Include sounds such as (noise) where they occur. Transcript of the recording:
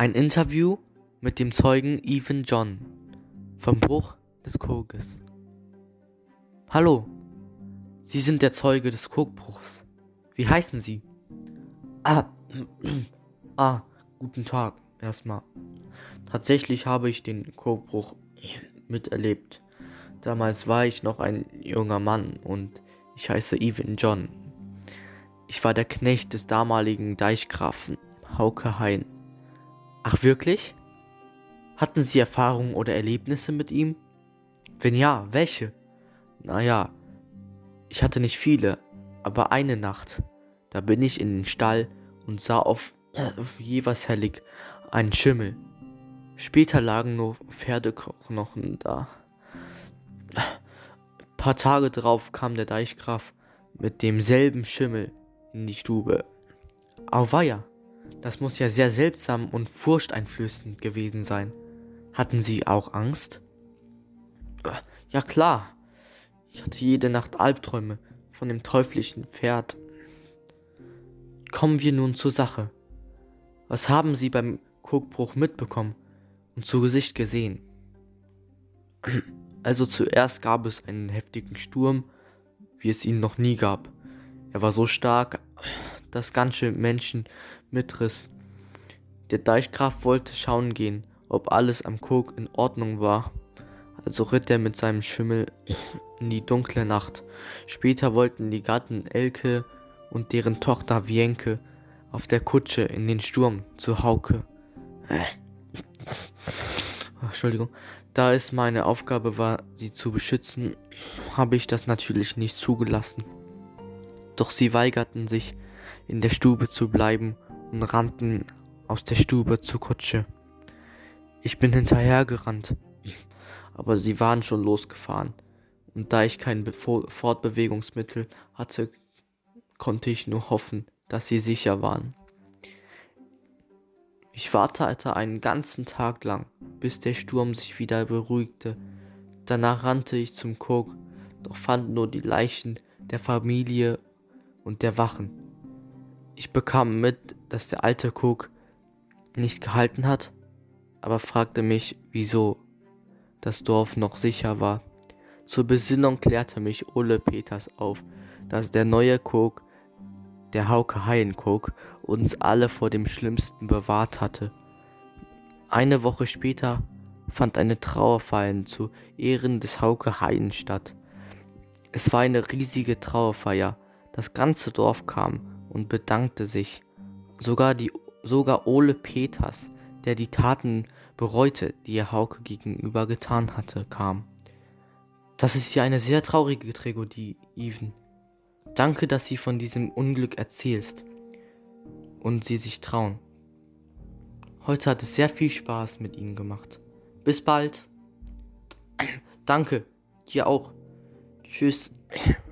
Ein Interview mit dem Zeugen Ethan John vom Bruch des Kokes. Hallo, Sie sind der Zeuge des Kokbruchs. Wie heißen Sie? Ah, (clears throat) ah, guten Tag erstmal. Tatsächlich habe ich den Kokbruch (clears throat) miterlebt. Damals war ich noch ein junger Mann und ich heiße Ethan John. Ich war der Knecht des damaligen Deichgrafen Hauke Hein. Ach wirklich? Hatten Sie Erfahrungen oder Erlebnisse mit ihm? Wenn ja, welche? Naja, ich hatte nicht viele, aber eine Nacht, da bin ich in den Stall und sah auf äh, Jevershellig einen Schimmel. Später lagen nur Pferdeknochen da. Ein paar Tage drauf kam der Deichgraf mit demselben Schimmel in die Stube. Auweia, das muss ja sehr seltsam und furchteinflößend gewesen sein. Hatten Sie auch Angst? Ja klar. Ich hatte jede Nacht Albträume von dem teuflischen Pferd. Kommen wir nun zur Sache. Was haben Sie beim Kokbruch mitbekommen und zu Gesicht gesehen? (clears throat) Also zuerst gab es einen heftigen Sturm, wie es ihn noch nie gab. Er war so stark, dass ganze Menschen mitriss. Der Deichgraf wollte schauen gehen, ob alles am Kog in Ordnung war. Also ritt er mit seinem Schimmel in die dunkle Nacht. Später wollten die Gatten Elke und deren Tochter Wienke auf der Kutsche in den Sturm zu Hauke. Entschuldigung. Da es meine Aufgabe war, sie zu beschützen, habe ich das natürlich nicht zugelassen. Doch sie weigerten sich, in der Stube zu bleiben und rannten aus der Stube zur Kutsche. Ich bin hinterhergerannt, aber sie waren schon losgefahren, und da ich kein Befo Fortbewegungsmittel hatte, konnte ich nur hoffen, dass sie sicher waren. Ich wartete einen ganzen Tag lang, bis der Sturm sich wieder beruhigte. Danach rannte ich zum Kog, doch fand nur die Leichen der Familie und der Wachen. Ich bekam mit, dass der alte Cook nicht gehalten hat, aber fragte mich, wieso das Dorf noch sicher war. Zur Besinnung klärte mich Ole Peters auf, dass der neue Cook, der Hauke Haien-Cook, uns alle vor dem Schlimmsten bewahrt hatte. Eine Woche später fand eine Trauerfeier zu Ehren des Hauke Haien statt. Es war eine riesige Trauerfeier. Das ganze Dorf kam und bedankte sich. Sogar, die, sogar Ole Peters, der die Taten bereute, die er Hauke gegenüber getan hatte, kam. Das ist ja eine sehr traurige Tragödie, Even. Danke, dass sie von diesem Unglück erzählst und sie sich trauen. Heute hat es sehr viel Spaß mit Ihnen gemacht. Bis bald. (clears throat) Danke, dir auch. Tschüss. (clears throat)